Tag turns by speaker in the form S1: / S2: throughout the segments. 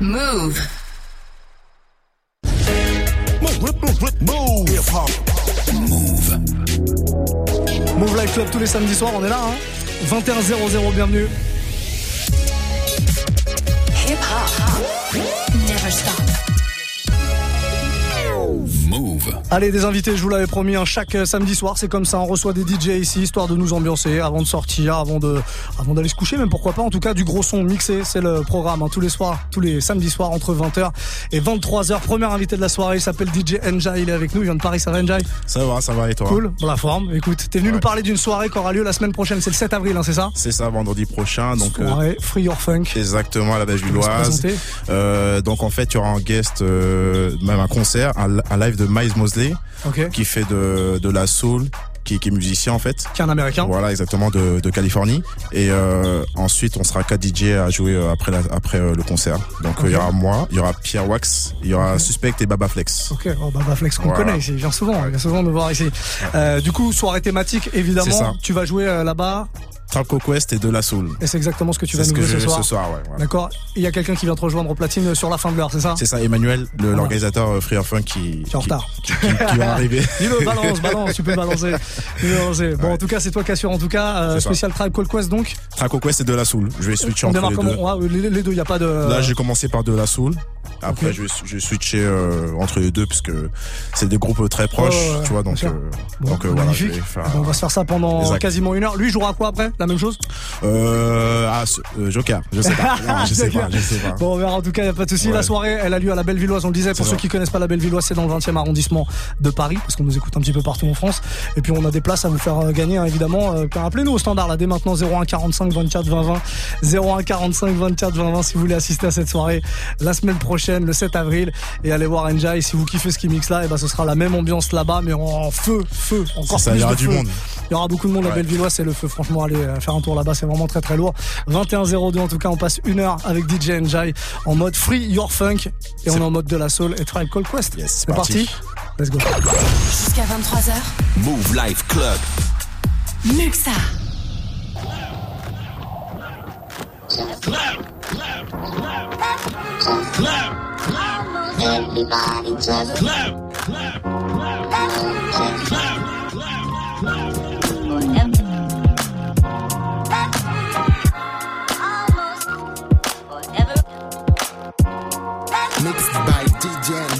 S1: Move.
S2: Move.
S3: Move Life Club tous les samedis soirs, on est là, hein 21 bienvenue.
S1: Hip hop. Never stop.
S2: Move.
S3: Allez, des invités, je vous l'avais promis, hein, chaque euh, samedi soir, c'est comme ça, on reçoit des DJ ici, histoire de nous ambiancer avant de sortir, avant de, avant d'aller se coucher, même pourquoi pas, en tout cas, du gros son mixé, c'est le programme, hein, tous les soirs, tous les samedis soirs, entre 20h et 23h. Premier invité de la soirée, il s'appelle DJ Enjay, il est avec nous, il vient de Paris, ça va Enjay?
S4: Ça va, ça va et toi?
S3: Cool, dans la forme. Écoute, t'es venu
S4: Ouais.
S3: nous parler d'une soirée qui aura lieu la semaine prochaine, c'est le 7 avril, hein, c'est ça?
S4: C'est ça, vendredi prochain. Donc, euh,
S3: Soirée Free Your Funk.
S4: exactement à la belle
S3: Se
S4: villoise.
S3: présenter.
S4: Euh, donc en fait, il y aura un guest, euh, même un concert, un, un live de Miles Mosley qui fait de, de la soul, qui, qui est musicien en fait.
S3: Qui est un américain.
S4: Voilà, exactement de, de Californie. Et euh, ensuite, on sera quatre DJ à jouer euh, après la, après euh, le concert. Donc euh, il y aura moi, il y aura Pierre Wax, il y aura Suspect et Baba Flex.
S3: Ok, oh, bah, Flex qu'on
S4: Voilà.
S3: connaît il vient souvent, il vient souvent nous voir ici. Euh, du coup, soirée thématique, évidemment, tu vas jouer là-bas,
S4: Trap Quest et de la soul.
S3: et c'est exactement ce que tu vas nous
S4: je
S3: ce soir.
S4: ce soir, ouais. voilà.
S3: D'accord Il y a quelqu'un qui vient te rejoindre au platine sur la fin de l'heure, c'est ça
S4: C'est ça, Emmanuel,
S3: Ah.
S4: l'organisateur euh, Free Or Fun qui,
S3: Qui est en retard.
S4: qui, qui- qui va arriver.
S3: Dis-le, balance, balance, tu peux balancer. Balancer. Bon, en tout cas, c'est toi qui assure, en tout cas, euh, spécial Call Quest, donc.
S4: Traco Quest et de la soul. Je vais switcher
S3: On
S4: entre
S3: démarre
S4: les deux.
S3: Ouais, les, deux, il n'y a pas de.
S4: Là, j'ai commencé par de la soul. Après, je, vais, je vais switcher euh, entre les deux parce que c'est des groupes très proches, tu vois. Donc, euh,
S3: Bon,
S4: donc euh, voilà, je vais faire.
S3: On va se faire ça pendant
S4: Exact.
S3: quasiment une heure. Lui, jouera quoi après? La même chose?
S4: Euh, ah, euh, Joker, je sais pas. Non, je sais pas, je sais pas.
S3: Bon, on verra en tout cas, il n'y a pas de souci.
S4: Ouais.
S3: La soirée, elle a lieu à la Bellevilloise, on le disait. Pour ceux
S4: ça.
S3: qui connaissent pas la Bellevilloise, c'est dans le 20e arrondissement de Paris, parce qu'on nous écoute un petit peu partout en France. Et puis, on a des places à vous faire euh, gagner, hein, évidemment. Euh, Appelez-nous au standard, là, dès maintenant, 01 45 24 20 20. 01 45 24 20 20 si vous voulez assister à cette soirée la semaine prochaine, le 7 avril. Et allez voir Enjay. Si vous kiffez ce qui mixe là, et ben, ce sera la même ambiance là-bas, mais en feu, feu, encore
S4: Ça,
S3: plus
S4: il y aura du
S3: feu.
S4: monde.
S3: Il y aura beaucoup de monde à
S4: Ouais.
S3: Bellevilloise, c'est le feu. Franchement, allez faire un tour là-bas, c'est vraiment très très lourd. 21-02 en tout cas, on passe une heure avec DJ Enjay en mode free your funk et on est en mode de la soul et Tribe Call Quest.
S4: Yes, c'est
S3: parti.
S4: parti.
S3: Let's go.
S1: Jusqu'à 23h.
S2: Move Life Club.
S1: Muxa.
S5: Everybody just clap,
S6: Mixed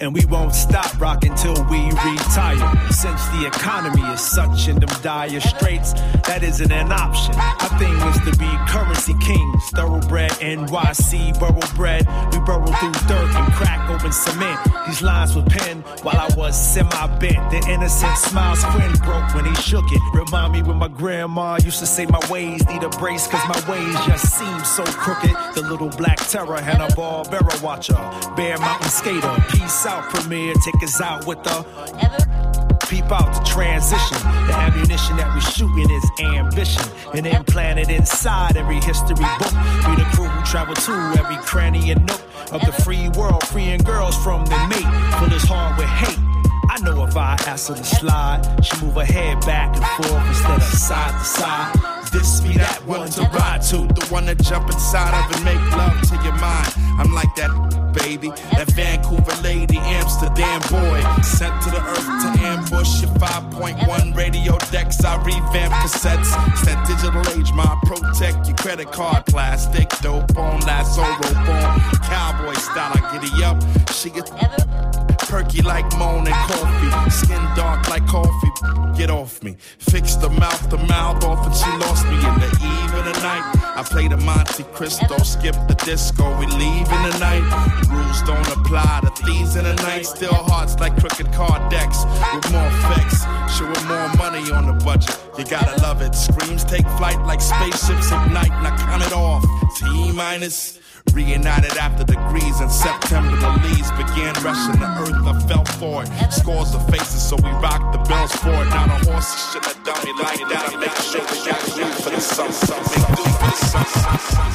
S7: and we won't stop rocking till we retire. Since the economy is such in them dire straits, that isn't an option. Our thing is to be currency kings, thoroughbred NYC, borough bred. We burrow through dirt and crack open cement. These lines were penned while I was semi bent. The innocent smile squint broke when he shook it. Remind me when my grandma used to say my ways need a brace, cause my ways just seem so crooked. The little black terror, Hanna-Barbera watcher, Bear Mountain skater, peace out premiere, take us out with the peep out the transition. The ammunition that we shooting is ambition, and implanted inside every history book. Be the crew who travel to every cranny and nook of the free world, freeing girls from their mate. Fill his hard with hate. I know if I ask her to slide, she move her head back and forth instead of side to side. This be that one to ride to, the one to jump inside of and make love to your mind. I'm like that baby, that Vancouver lady, Amsterdam boy, sent to the earth to ambush your 5.1 radio decks. I revamp cassettes, it's that digital age, my protect your credit card, plastic dope on rope on, cowboy style. I giddy up, she gets perky like moan and coffee, skin dark like coffee. Get off me, fix the mouth, the mouth off, and she lost me in the eve of the night. I play the Monte Cristo, skip the disco, we leave in the night. Rules don't apply to thieves in the night. Still hearts like crooked card decks with more effects, showing more money on the budget. You gotta love it. Screams take flight like spaceships ignite, and I count it off. T minus. Reunited after degrees in September, the leaves began rushing the earth. I fell for it. Scores of faces, so we rocked the bells for it. Not horses should have done me like that. I make sure we got room for the sun. sun, Make do for the sun. sun, sun.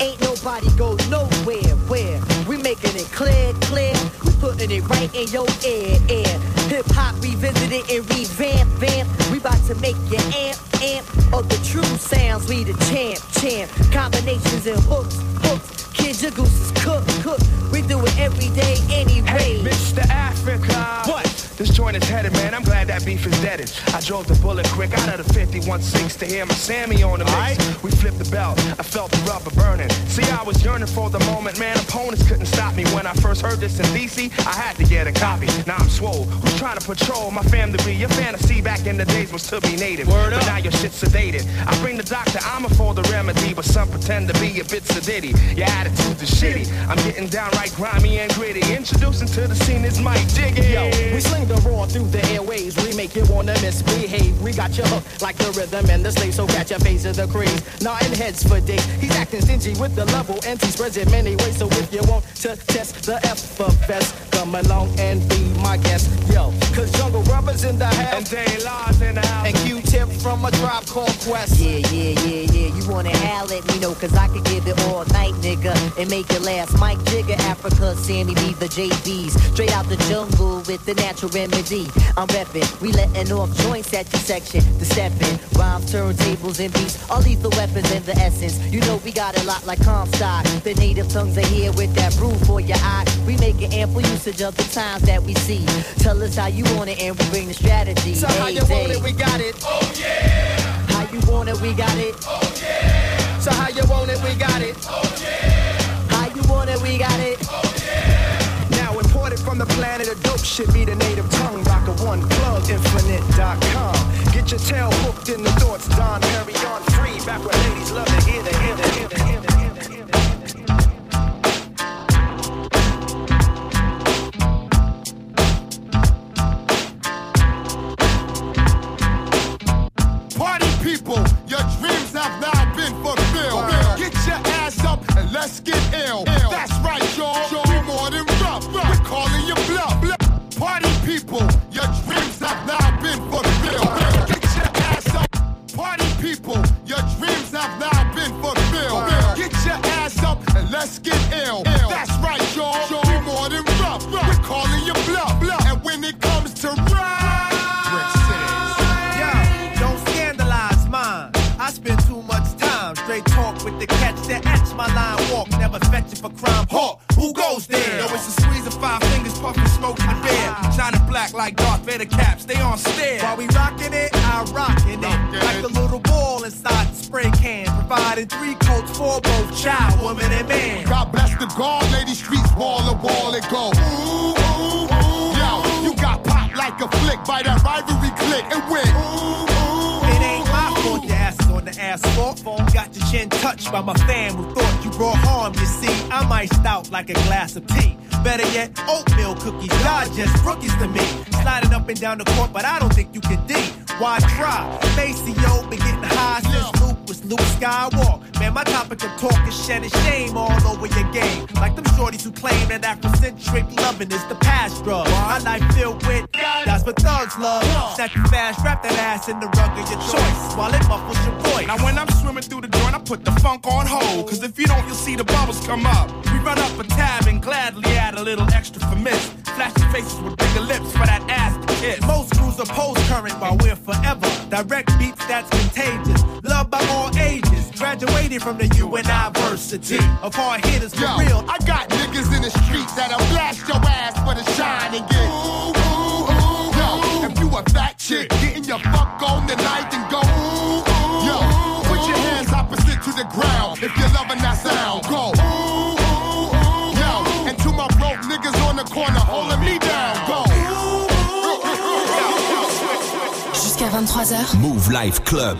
S8: Ain't nobody go nowhere where We making it clear, clear. We putting it right in your ear, ear. Hip hop revisited and revamp, vamp. We about to make you amp, amp of the true sounds. We the champ, champ. Combinations and hooks, hooks. Kid, your goose is cooked, cooked. We do it every day, anyway.
S7: Hey, Mr. Africa. What? This joint is headed, man. I'm glad that beef is deaded. I drove the bullet quick out of the 51.6 to hear my Sammy on the mix. We flipped the belt. I felt the rubber burning. See, I was yearning for the moment, man. Opponents couldn't stop me. When I first heard this in DC, I had to get a copy. Now I'm swole. Who's trying to patrol my family? Be your fantasy back in the days was to be native. Word but now your shit's sedated. I bring the doctor, I'm a for the remedy, but some pretend to be a bit sedity. Your attitude's is shitty. I'm getting downright grimy and gritty. Introducing to the scene is Mike Jiggy.
S9: Yo, we sling the roar through the airways. We make you wanna misbehave. We got you hooked like the rhythm and the slave, so catch a phase of the craze. Nodding heads for days. He's acting stingy with the level, and he spreads it many ways. So if you want to test the F for best, come along and be my guest. Yo, cause Jungle Brothers in the house.
S7: And De La Soul in the house.
S9: And Q-tip from a drop called Quest.
S8: Yeah, yeah, yeah, yeah. You wanna howl at me, know, cause I can give it all night, nigga. And make it last. Mike Jigger, Africa, Sammy B, the JBs. Straight out the jungle with the natural remedy. I'm reppin', we letting off joints at your section. The steppin', rhymes, turntables, and beats. All lethal weapons and the essence. You know we got a lot like Comstock. The native tongues are here with that brew for your eye. We make making ample usage of the times that we see. Tell us how you want it and we bring the strategy.
S9: So how you want it, we got it.
S8: Oh yeah. How you want it, we got it.
S9: Oh yeah. So how you want it, we got it.
S8: Oh yeah. How you want it, we got it.
S7: Oh yeah. Now imported from the planet of dope should be the native tongue. Rocker one plug infinite.com. Get your tail hooked in the thoughts. Don Perry on free. Back where ladies love to hear the hear the hear the hear the
S10: people, your dreams have now been fulfilled. Get your ass up and let's get ill. That's
S7: the court, but I don't think you can D. Why try? Maceo been getting high since Luke was Luke Skywalk. Man, my topic of talk is shedding shame all over your game. Like them shorties who claim that Afrocentric loving is the past drug. My life filled with that's what thugs love. Snap you fast, wrap that ass in the rug of your choice while it muffles your voice.
S10: Now when I'm swimming through the joint, I put the funk on hold. Cause if you don't, you'll see the bubbles come up.
S7: A
S10: fat chick, getting your fuck on tonight and go. Ooh, ooh. Yo, put your hands opposite to the ground if you're loving that sound. Go. Ooh, ooh, ooh. Yo, and to my broke niggas on the corner holding me down. Go.
S1: Jusqu'à 23h.
S2: Mouv' Life Club.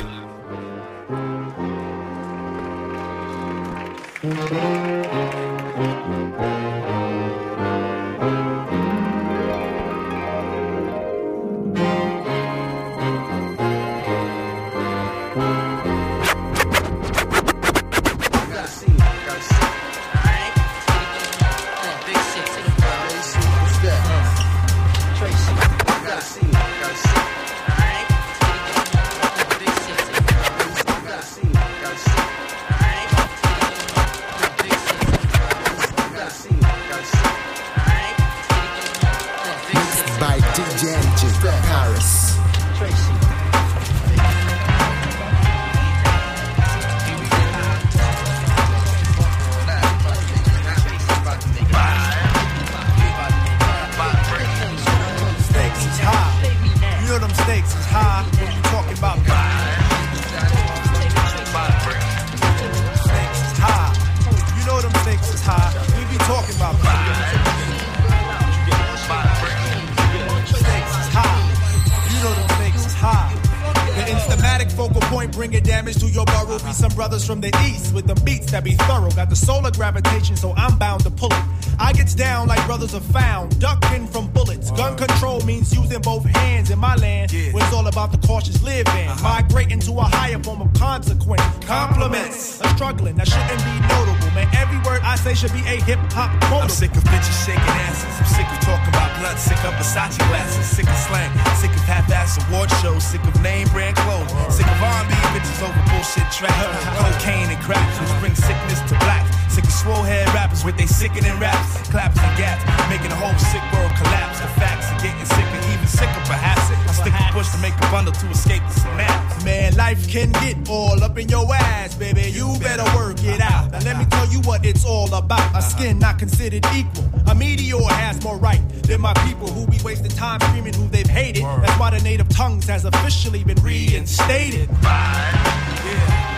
S7: Solar gravitation, so I'm bound to pull it. I gets down like brothers are found, ducking from bullets. Gun control means using both hands in my land, where it's all about the cautious living. Uh-huh. Migrating to a higher form of consequence. Compliments, I'm struggling, that shouldn't be notable. Man, every word I say should be a hip hop quote.
S11: I'm sick of bitches shaking asses. I'm sick of talking about blood. Sick of Versace glasses. Sick of slang. Sick of half-ass award shows. Sick of name brand clothes. Sick of R&B bitches over bullshit tracks. Cocaine and crack, which bring sickness to black. Sick of swole head rappers with they sickening raps, claps and gaps, making the whole sick world collapse. The facts are getting sicker, even sicker perhaps. I stick to push to make a bundle to escape the synapse.
S7: Man, life can get all up in your ass, baby. You better work it out. Now let me tell you what it's all about. A skin not considered equal. A meteor has more right than my people who be wasting time screaming who they've hated. That's why the native tongues has officially been reinstated. Stakes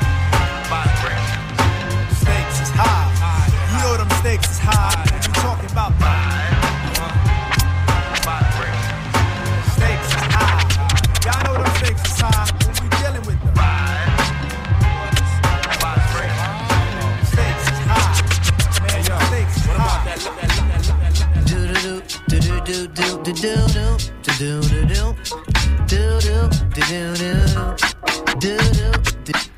S7: stakes is high. You talking about? Stakes is high. Y'all know them stakes is high. What we dealing with them? Stakes is high. Man, your stakes is high.
S8: Do do do do do do do do do do do do do do do do do do do do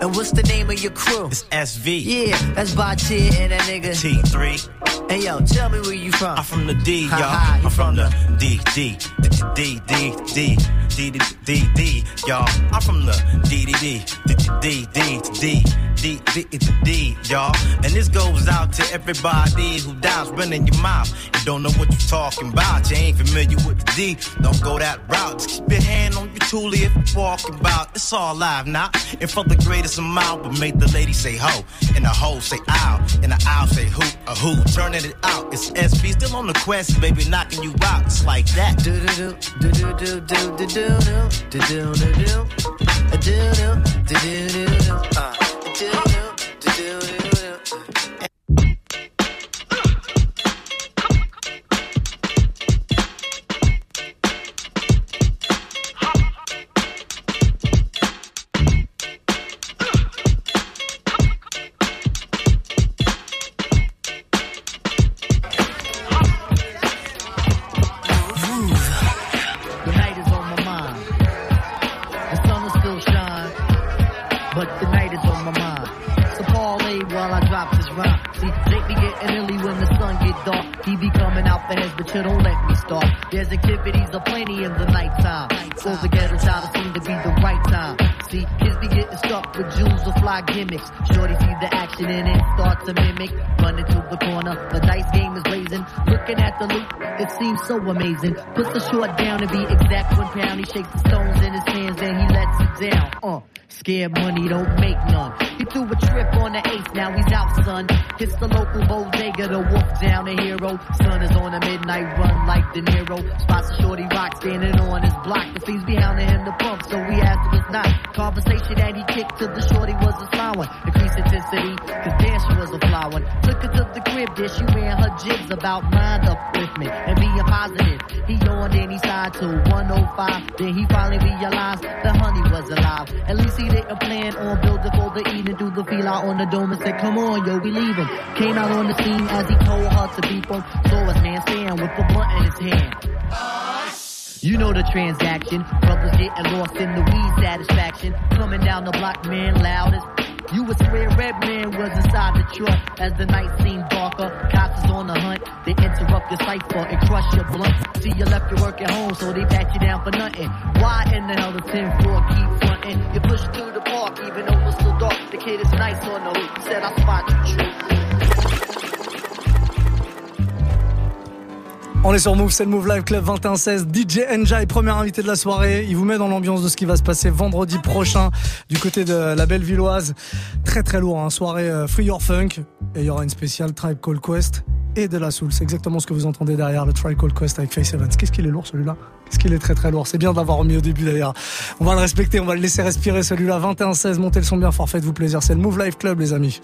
S8: And what's the name of your crew?
S11: It's SV.
S8: Yeah, that's Batia and that nigga.
S11: T3.
S8: Hey yo, tell me where you from.
S11: I'm from the D, y'all.
S8: You
S11: I'm from the D, D, D, D, D, D, D, D, D, y'all. I'm from the D, D, D, D, D, D, D, D, D, y'all. And this goes out to everybody who dies running your mouth and don't know what you're talking about. You ain't familiar with the D, don't go that route. Just keep your hand on your toolie if you're walking about. It's all live now. And for the greatest amount, but make the lady say ho, and the ho say ow, and the owl say who, a who. Turning it out. It's SB still on the quest, baby, knocking you out. It's like that.
S8: Do do do do do do do do do do do do do do do do do do uh do do gimmicks. Shorty see the action and then start to mimic. Running to the corner, the dice game is blazing. Looking at the loot, it seems so amazing. Puts the short down to be exact one pound. He shakes the stones in his hands, then he lets it down. Uh, scared money don't make none. He threw a trip on the ace, now he's out, son. Hits the local bodega, the wolf down the hero. Sun is on a midnight run like De Niro. Spots a shorty rock standing on his block. The fiends be hounding him to pump, so we asked Conversation that he kicked to the shorty was a one. Increased intensity, cause there she was a fly one. Took her to the crib, there she ran her jigs about mind up with me and being positive. He yawned and he sighed to 105. Then he finally realized the honey was alive. At least he didn't plan on building for the evening. Threw the feel out on the dome and said, Come on, yo, we leaving. Came out on the scene as he told her to beep him. Saw his man stand with the blunt in his hand. You know the transaction. Brothers getting lost in the weed satisfaction. Coming down the block, man, loudest. You would swear Redman was inside the truck as the night seemed darker. Cops is on the hunt. They interrupt your cipher and crush your blunt. See you left your work at home, so they pat you down for nothing. Why in the hell the 10 floor keep fronting? You push through the park even though it's still dark. The kid is nice on the hoop. Said I spot you.
S3: On est sur Move, c'est le Move Live Club 21-16. DJ Enjay, premier invité de la soirée. Il vous met dans l'ambiance de ce qui va se passer vendredi prochain du côté de la belle Villoise. Très très lourd, hein. soirée euh, Free Your Funk. Et il y aura une spéciale Tribe Call Quest et de la Soul. C'est exactement ce que vous entendez derrière le Tribe Call Quest avec Face Evans. Qu'est-ce qu'il est lourd celui-là? Qu'est-ce qu'il est très très lourd C'est bien de l'avoir remis au début d'ailleurs. On va le respecter, on va le laisser respirer celui-là. 21-16, montez le son bien fort, faites-vous plaisir. C'est le Move Live Club les amis.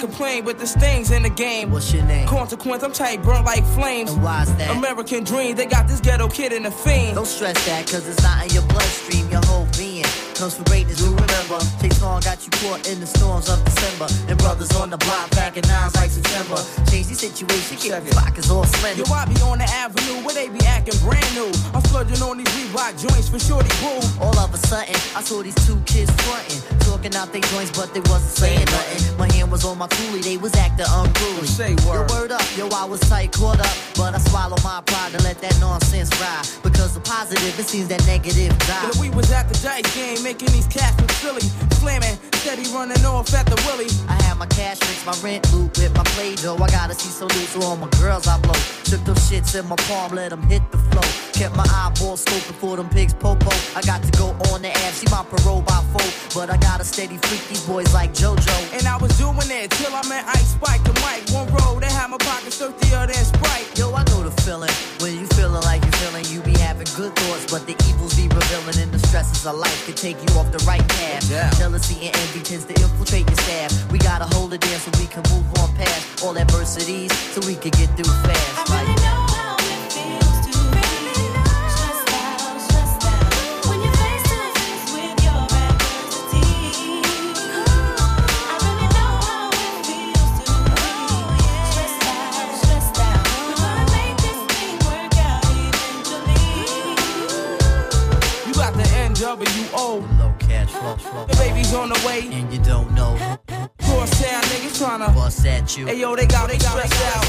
S12: Complain, but this thing's in the game.
S8: What's your name?
S12: Consequence, I'm tight, burnt like flames.
S8: And why's that?
S12: American dream, they got this ghetto kid in the fiend.
S8: Don't stress that, cause it's not in your bloodstream, your whole being. Comes from greatness, you remember. Chase Long got you caught in the storms of December. And brothers on the block packing nines like September. Change the situation, get the pockets all slender.
S12: Yo, I be on the avenue where they be acting brand new. I'm splurging on these Reebok joints for shorty boo.
S8: All of a sudden, I saw these two kids frontin', talking out their joints, but they wasn't saying nothing. My hand was on my coolie, they was acting unruly.
S12: Say word.
S8: Yo, word up, yo, I was tight, caught up, but I swallowed my pride and let that nonsense ride. Because the positive, it seems that negative die.
S12: Yo, we was at the dice game, making these cats look silly. Slamming, steady running off at the willy.
S8: I had my cash mix, my rent loop with my play dough. I gotta see so loose, so all my girls I blow. Took those shits in my palm, let them hit the flow. Kept my eyeballs scoping for them pigs popo. I got to go on the app, see my parole by four. But I got a steady freak these boys like JoJo.
S12: And I was doing it till I met Ice Spike and Mike. One road, they had my pockets dirtier than Sprite.
S8: Yo, I know the feeling. When you feeling like you're feeling, you be having good thoughts, but the evils be revealing, and the stresses of life can take you off the right path.
S12: Yeah.
S8: Jealousy and envy tends to infiltrate your staff. We gotta hold it down so we can move on past all adversities, so we can get through fast.
S12: Got NWO.
S8: Low cash flow, flow.
S12: The baby's on the way.
S8: And you don't know
S12: Crosstown niggas tryna.
S8: what's at you.
S12: Hey yo, they got they stressed out.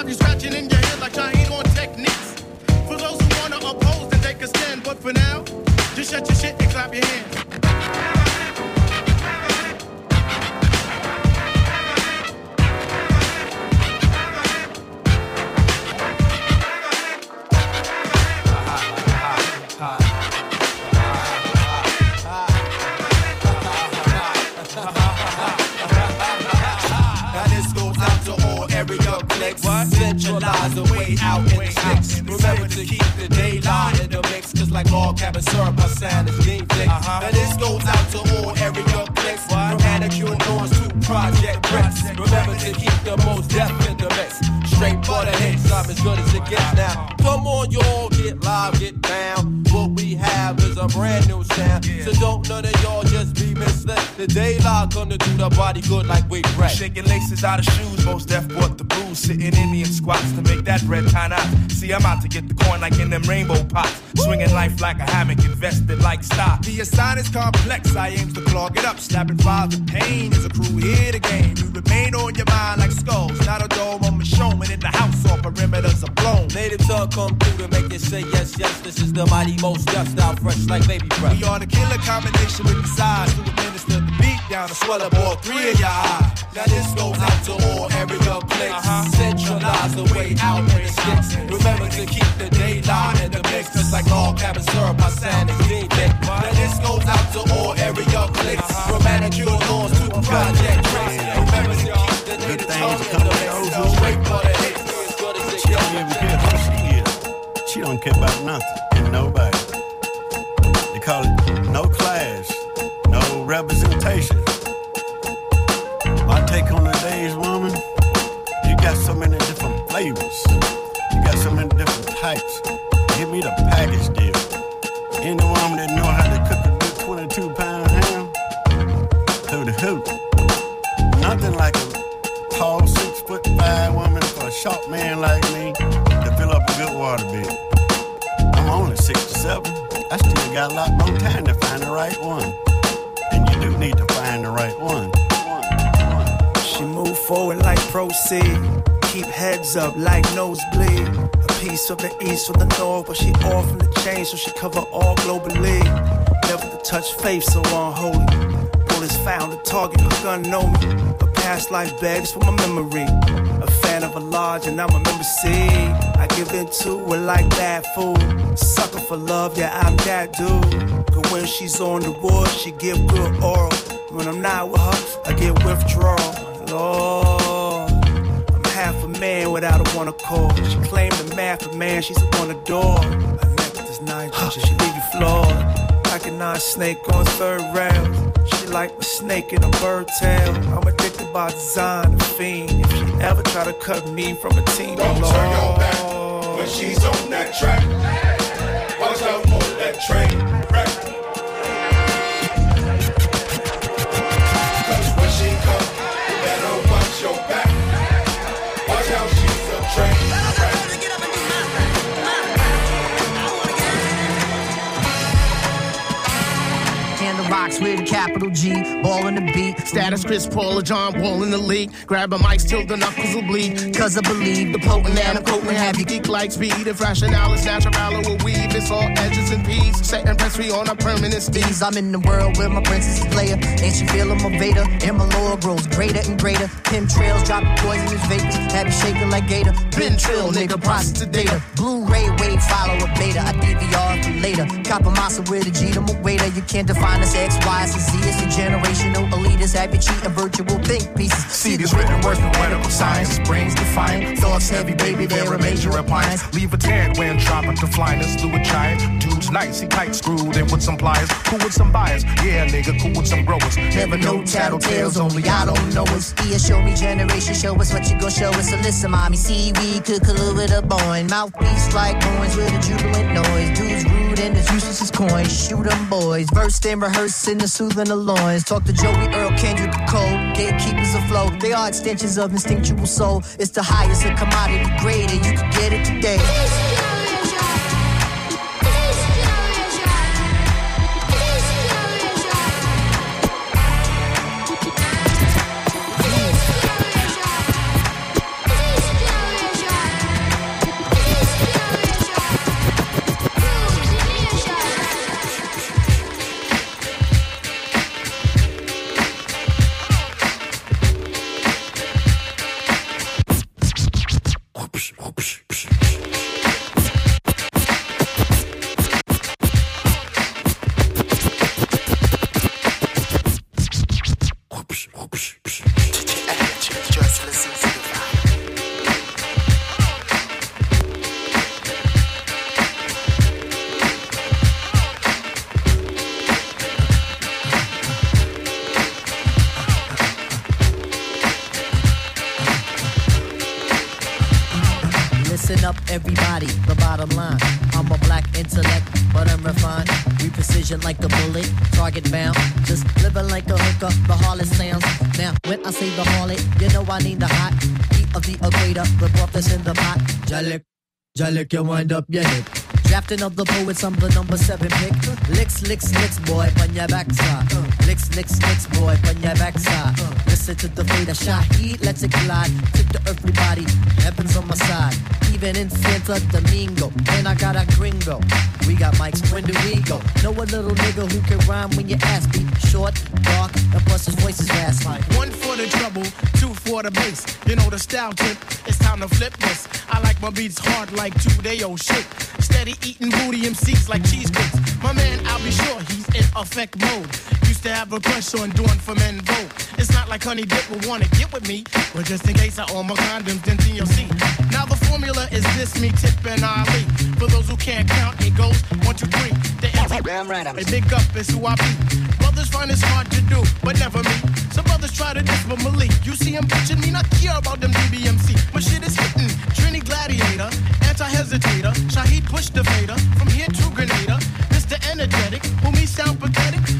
S13: Have you scratching in your head like Shaheed on techniques. For those who wanna oppose, then take a stand. But for now, just shut your shit and clap your hands.
S14: Centralize the way out in the sticks. Remember to keep the daylight in the mix, cause like all cabin syrup, my sound is deep thick. And this goes out to all area clicks. From Manicure North to Project Bricks. Remember to keep the Mos Def in the mix. Straight for the hits, I'm as good as it gets now. Come on, y'all, get live, get down. A brand new sound. So don't none of y'all just be misled. The daylight gonna do the body good like we bread.
S7: Shaking laces out of shoes, Mos Def bought the booze. Sitting Indian squats to make that bread tie out. See, I'm out to get the coin like in them rainbow pots. Swinging life like a hammock, invested like stock. The assign is complex, I aim to clog it up. Slapping files of pain is a crew here to game. You remain on your mind like skulls, not a dome. I'm a showman in the house, all perimeters are blown.
S14: Native tongue come through to make you say yes, yes. This is the mighty most just out fresh like baby breath.
S7: We are the killer combination with the size to administer the beat down to swell up all three of your eyes.
S14: Now this goes out to all area clicks. Uh-huh. Centralize the way out in the sticks. Remember to keep the daylight in the mix. Cause like all cabin syrup, my sound is deep. Now this goes out to all area clicks. Uh-huh. From manicure laws to project tricks. Remember to keep the native tongue in the mix. Straight for the hits. We as good as it
S15: She don't even care who she is. She don't care about nothing
S16: cover all global globally. Never to touch faith, so unholy. Bullets found a target, her gun know me. A past life begs for my memory. A fan of a large, and I'm a member C. I give into it like bad food. Sucker for love, yeah, I'm that dude. Cause when she's on the wood, she give good oral. When I'm not with her, I get withdrawal. Lord, I'm half a man without a one accord. She claimed the math of man, she's a one adore. Her neck is nice, she leave you floored. Recognize snake on third round. She like a snake in a bird tail. I'm addicted by design, a fiend. If she ever try to cut me from a team,
S17: Don't
S16: Lord.
S17: turn your back when she's on that track. Watch out for that train
S8: With a capital G, ball in the beat.
S13: Status Chris Paul or John Wall in the league. Grab a mic till the knuckles will bleed.
S8: Cause I believe the potent and I'm quoting have you
S13: Geek like speed. If rationale is natural, will weave. It's all edges and peas. Set and press free on a permanent steez.
S8: I'm in the world where my princess is Leia. And she feeling my Vader. And my lore grows greater and greater. Pim trails drop poisonous vapors. Have you shaking like Gator. Been trill, nigga, process the data. Blu-ray wave, follow a beta. I DVR for later. Cop a massa with a G to my. You can't define us X, Y, and Z. It's a generational elitist. Have you cheating virtual think pieces.
S18: See these written words with medical science, brains defiant. Thoughts heavy, baby, they're a major appliance. Leave a tan when dropping to flyness through a giant. Dude's nice, he tight screwed in with some pliers. Cool with some buyers, yeah, nigga, cool with some growers.
S8: Never know tattletales, only I don't know us. Yeah, show me generation, show us what you gon' show us. So listen, mommy, see we could collude with a boy. Mouthpiece like coins with a jubilant noise. Dudes rude and as useless as coins. Shoot 'em boys, versed and rehearsed in the soothing the loins. Talk to Joey Earl, Kendrick Cole, gatekeepers afloat. They are extensions of instinctual soul. It's the highest of commodity grade, and you can get it today. Angeles like a bullet, target bound. Just living like a hooker, the harlot sounds. Now, when I say the harlot, you know I need the hot heat of the equator. The broth that's in the pot. Jalik, Jalik, you wind up your hip. Drafting of the poets, I'm the number seven pick. Licks, licks, licks, boy, on your backside. Licks, licks, licks, boy, on your backside. Listen to the fader shot, heat, let's it collide. Tip the earthly body, heaven's on my side. Even in Santo Domingo, and I got a gringo. We got mics, when do we go? Know a little nigga who can rhyme when your ass beat short, dark, and plus his voice is fast like.
S13: One for the trouble, two for the bass. You know the style tip, it's time to flip this. I like my beats hard like two day old shit. Steady eating booty MCs like cheesecakes. My man, I'll be sure he's in effect mode. Used to have a crush on doing for men vote. It's not like Honey Dip will wanna get with me, but just in case I own my condoms, then TLC. Now the formula is this: me, Tip, and Ali. For those who can't count, it goes one, two, three. The Damn right, A big up is who I be. Brothers find it's hard to do, but never me. Some brothers try to diss, but Malik, you see him bitching me, not care about them DBMC. My shit is hitting. Trini Gladiator, anti-hesitator. Shaheed pushed the fader from here to Grenada. Mr. Energetic, who me sound pathetic.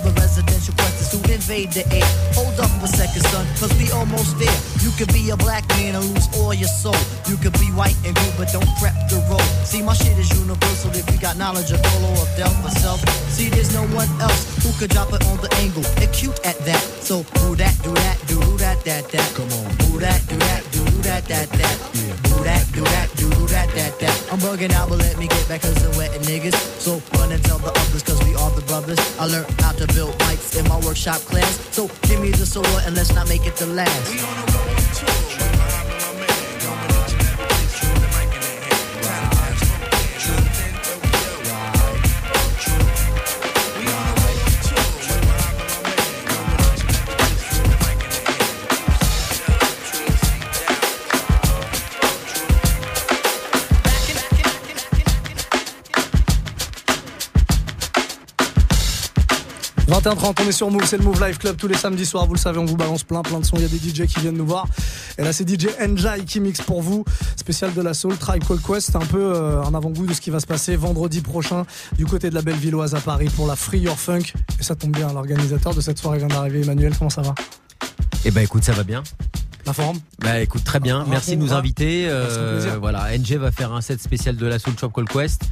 S8: The residential questions who invade the air. Hold up for a second, son, cause we almost there. You could be a black man and lose all your soul. You could be white and good, but don't prep the road. See, my shit is universal if you got knowledge of Dolo or Del myself. See, there's no one else who could drop it on the angle. Acute at that. So, do that, do that, do that, that, that. Come on. Do that, do that, do that, that, that. Yeah. Do that, do that, do that, that, that. that. I'm bugging out, but let me get back cause I'm wetting niggas. So, run and tell the others cause we are the brothers. I learned how to build mics in my workshop class. So, give me the sword and let's not make it the last.
S3: – 21h30, on est sur Move, c'est le Move Live Club tous les samedis soirs, vous le savez, on vous balance plein plein de sons, il y a des DJ qui viennent nous voir. Et là c'est DJ Enjai qui mixe pour vous, spécial de la Soul, Tribe Called Quest, un peu euh, un avant-goût de ce qui va se passer vendredi prochain du côté de la Bellevilloise à Paris pour la Free Your Funk. Et ça tombe bien, l'organisateur de cette soirée vient d'arriver, Emmanuel, comment ça va?
S19: Eh ben écoute, ça va bien.
S3: La forme?
S19: Bah écoute, très bien. Merci de nous inviter. Euh, voilà, NG va faire un set spécial de la Soul Chop Call Quest.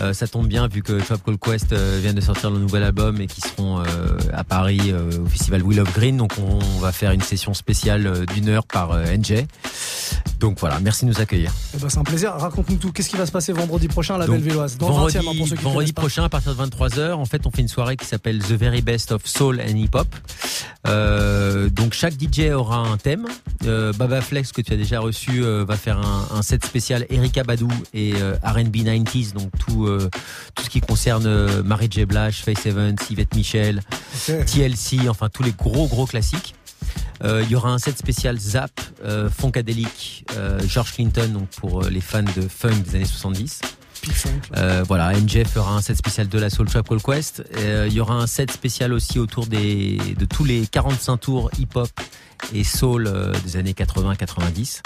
S19: Euh, ça tombe bien vu que Chop Call Quest euh, vient de sortir le nouvel album et qu'ils seront euh, à Paris euh, au festival Will of Green. Donc on va faire une session spéciale d'une heure par NJ. Donc voilà, merci de nous accueillir.
S3: Eh ben, c'est un plaisir, raconte-nous tout, qu'est-ce qui va se passer vendredi prochain à la
S19: Donc,
S3: Bellevilloise Dans
S19: vendredi,
S3: 20 pour ceux qui
S19: vendredi
S3: connaissent pas.
S19: prochain à partir de 23h, en fait, on fait une soirée qui s'appelle The Very Best of Soul and Hip Hop. Euh, donc chaque DJ aura un thème. Euh, Baba Flex que tu as déjà reçu euh, va faire un, un set spécial Erika Badu et euh, R&B 90s, donc tout euh, tout ce qui concerne Mary J Blige, Faith Evans, Yvette Michel. TLC, enfin tous les gros gros classiques. Euh, Il y aura un set spécial Zap, euh, Funkadelic, euh, George Clinton, pour euh, les fans de funk des années 70. Euh, voilà, NJ fera un set spécial de la Soul Trap Call Quest. Euh, Il y aura un set spécial aussi autour des, de tous les 45 tours hip-hop et soul euh, des années 80-90.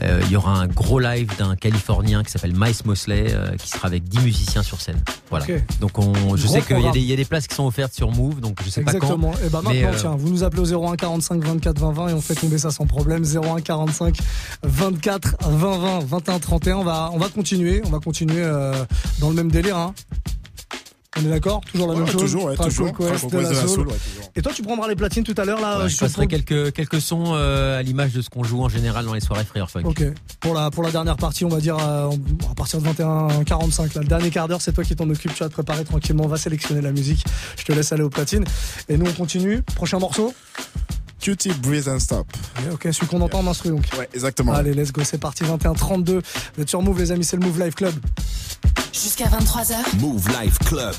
S19: Euh, Il y aura un gros live d'un Californien qui s'appelle Miles Mosley, euh, qui sera avec 10 musiciens sur scène. Voilà. Donc on, je
S3: Gros
S19: sais qu'il y, a des- il y a des places qui sont offertes sur Move, donc je sais
S3: Exactement.
S19: pas quand.
S3: Et bah
S19: mais,
S3: maintenant,
S19: euh,
S3: tiens, vous nous appelez au 01 45 24 20 20 et on fait tomber ça sans problème. 01 45 24 20 20 21 31. On va, on va continuer, on va continuer euh, dans le même délire. Hein. On est d'accord? Toujours la
S4: Ouais,
S3: même chose?
S4: toujours, ouais, toujours.
S3: Quest, la soul.
S4: soul, ouais.
S3: Et toi, tu prendras les platines tout à l'heure là.
S19: ouais, je passerai quelques, quelques sons euh, à l'image de ce qu'on joue en général dans les soirées Free Funk.
S3: Ok. Pour la, pour la dernière partie, on va dire euh, à partir de 21 45 là. Le dernier quart d'heure, c'est toi qui t'en occupes. Tu vas te préparer tranquillement. On va sélectionner la musique. Je te laisse aller aux platines. Et nous, on continue. Prochain morceau?
S4: Q-Tip, Breathe and Stop.
S3: Ok, celui qu'on entend en instru donc.
S4: Ouais, exactement.
S3: Allez, let's go. C'est parti. 21 32. Vous êtes sur Move, les amis. C'est le Move Live Club.
S1: Jusqu'à 23h.
S8: Move Life Club.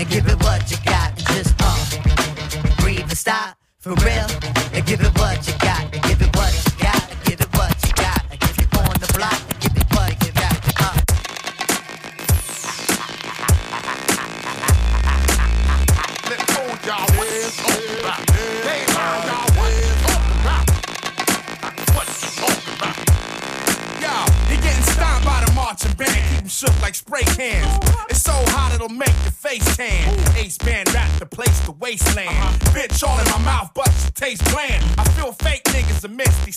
S20: And give it what you got. And just uh, breathe and stop. For real, and give it what you got, and give it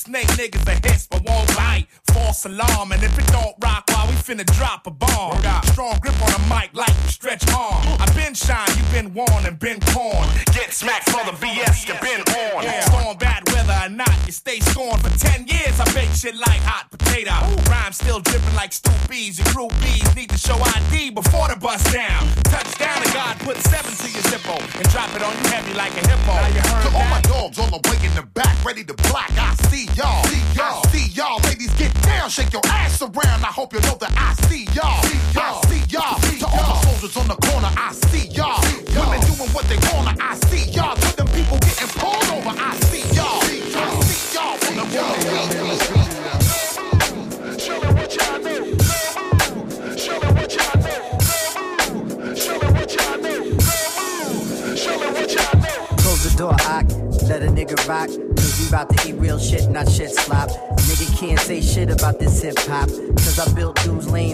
S17: snake niggas a hiss, but won't bite. False alarm, and if it don't rock, why we finna drop a bomb? Got Strong grip on the mic like you stretch arm. I been shine, you been warned and been corn. Get smacked for the BS you been on. Storm bad whether or not you stay scorned. For 10 years, I bake shit like hot potato. Rhyme still dripping like stoopies. Your groupies need to show ID before the bust down. Touchdown to God, put seven to your zippo and drop it on you heavy like a hippo. Now you heard
S10: To all my dogs all the way in the back, ready to black. I see y'all. See y'all. Ladies, get down, shake your ass around.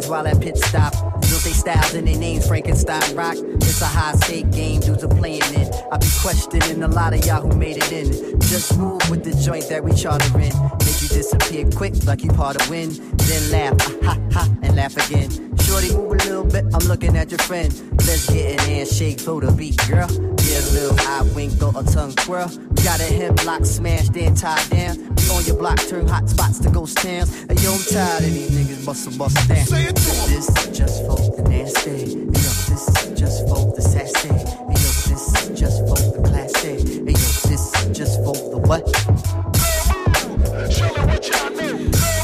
S20: While at pit stop. Built they styles and they names Frankenstein rock. It's a high stake game, dudes are playing it. I be questioning a lot of y'all who made it in. Just move with the joint that we charter in. Make you disappear quick like you part of wind. Then laugh, ha ha, and laugh again. Shorty, move a little bit, I'm looking at your friend. Let's get an handshake for the beat, girl. Give a little eye wink, throw a tongue twirl. Got a hip lock smashed in, tied down. We on your block, turn hot spots to ghost towns. And yo, I'm tired of these niggas bustin' bustin' down.
S10: Say it to 'em.
S20: This is just for the nasty. Yo, this is just for the sassy. Yo, this is just for the classy. Yo, this is just for the what?
S10: Show me what y'all know.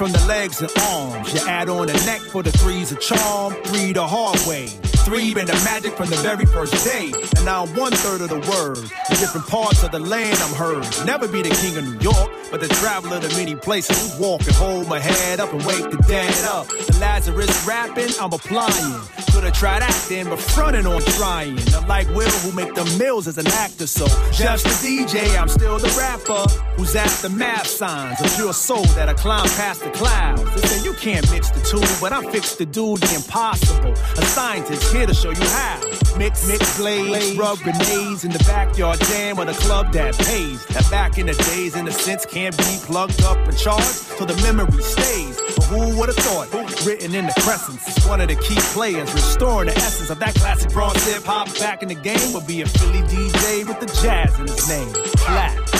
S7: From the legs and arms. You add on the neck for the three's a charm. Three the hard way. Three been the magic from the very first day. And now I'm one third of the word. In different parts of the land I'm heard. Never be the king of New York, but the traveler to many places. Walk and hold my head up and wake the dead up. The Lazarus rapping, I'm applying. Could've tried acting, but fronting on trying. Unlike Will, who make the mills as an actor. So just the DJ, I'm still the rapper. Who's at the math signs. A pure soul that I climb past the clouds. Say you can't mix the two, but I fix the do the impossible. A scientist here to show you how. Mix, mix, blades, rub grenades in the backyard jam or the club that pays. That back in the days, in a sense, can't be plugged up and charged till the memory stays. But who would have thought? Written in the crescents one of the key players, restoring the essence of that classic bronze hip hop back in the game. will be a Philly DJ with the jazz in his name. Clap.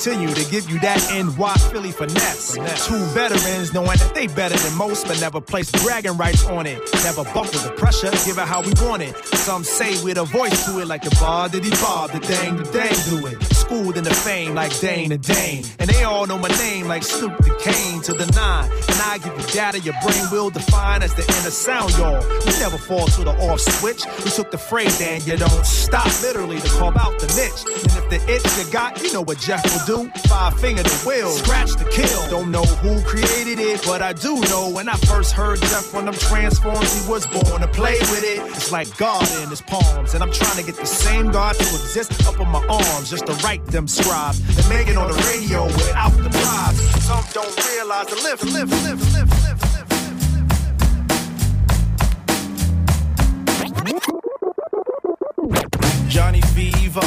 S7: Continue to give you that NY Philly finesse. Two veterans knowing that they better than most, but never place bragging rights on it. Never buckle the pressure, give it how we want it. Some say with a voice to it, like the bar did he the dang the dang do it. Schooled in the fame like Dane the Dane. And they all know my name like Snoop the Kane to the nine. And I give you data your brain will define as the inner sound, y'all. We never fall to the off switch. We took the phrase and you don't stop literally to carve out the niche. And if the itch you got, you know what Jeff will do. Five finger the will, scratch the kill. Don't know who created it, but I do know when I first heard Jeff on them transforms, he was born to play with it. It's like God in his palms, and I'm trying to get the same God to exist up on my arms just to write them scribes and make it on the radio without the bribes. Some don't realize the live, live, live, live, live. Johnny Fever.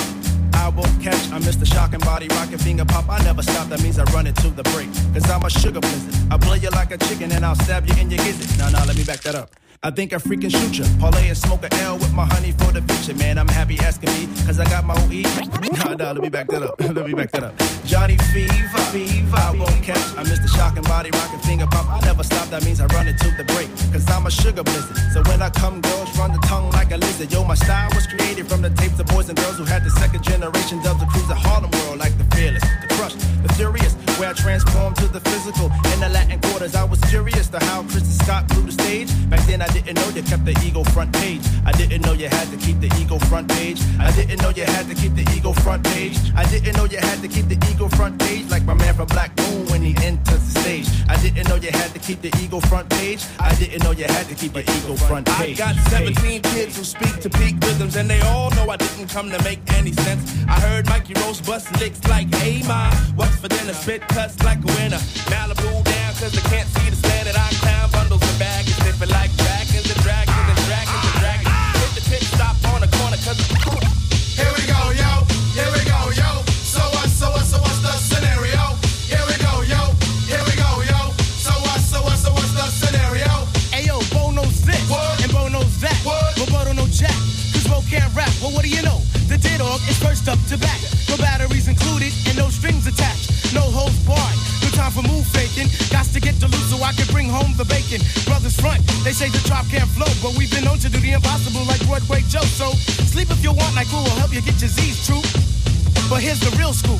S7: I won't catch. I miss the shocking body, rocking finger pop. I never stop. That means I run it to the break. Cause I'm a sugar blizzard. I play you like a chicken and I'll stab you in your gizzard. Now, now, let me back that up. I think I freaking shoot ya. Parlay and smoke a L with my honey for the future. Man, I'm happy asking me, cause I got my OE. Nah, nah, let me back that up. let me back that up. Johnny Fever, Fever. I won't catch. I miss the shocking body, rocking finger pop. I never stop. That means I run it to the break. Cause I'm a sugar blizzard. So when I come, girls run the tongue like a lizard. Yo, my style was created from the tapes of boys and girls who had the second generation dubs to cruise the Harlem world like the fearless, the crush, the furious. Where I transformed to the physical. In the Latin quarters, I was curious to how Christy Scott blew the stage. Then, I didn't know you kept the ego front page. I didn't know you had to keep the ego front page. I didn't know you had to keep the ego front page. I didn't know you had to keep the ego front page. Like my man from Black Moon when he enters the stage. I didn't know you had to keep the ego front page. I didn't know you had to keep the ego front page.
S17: I got 17 kids who speak to peak rhythms, and they all know I didn't come to make any sense. I heard Mikey Rose bust licks like, hey, ma, what's for dinner? Spit cuts like a winner. Malibu down, cause they can't see the stand that I clown bundles and baggage. Sniffing like dragons and dragons and dragons and dragons. Hit the pit stop on the corner, cause it's cool.
S10: Here we go, yo. Here we go, yo. So what, so what, so what's the scenario? Here we go, yo. Here we go, yo. So what, so what, so what's the scenario?
S9: Ayo, Bo knows this, and Bo knows that. But Bo don't know Jack, cause Bo can't rap. Well, what do you know? The dead dog is first up to back. No batteries included and no strings attached. No holds barred. Time for move faking. Got to get to loose so I can bring home the bacon. Brothers front, they say the drop can't flow, but we've been known to do the impossible like Broadway Joe. So sleep if you want, like we will help you get your Z's true. But here's the real scoop.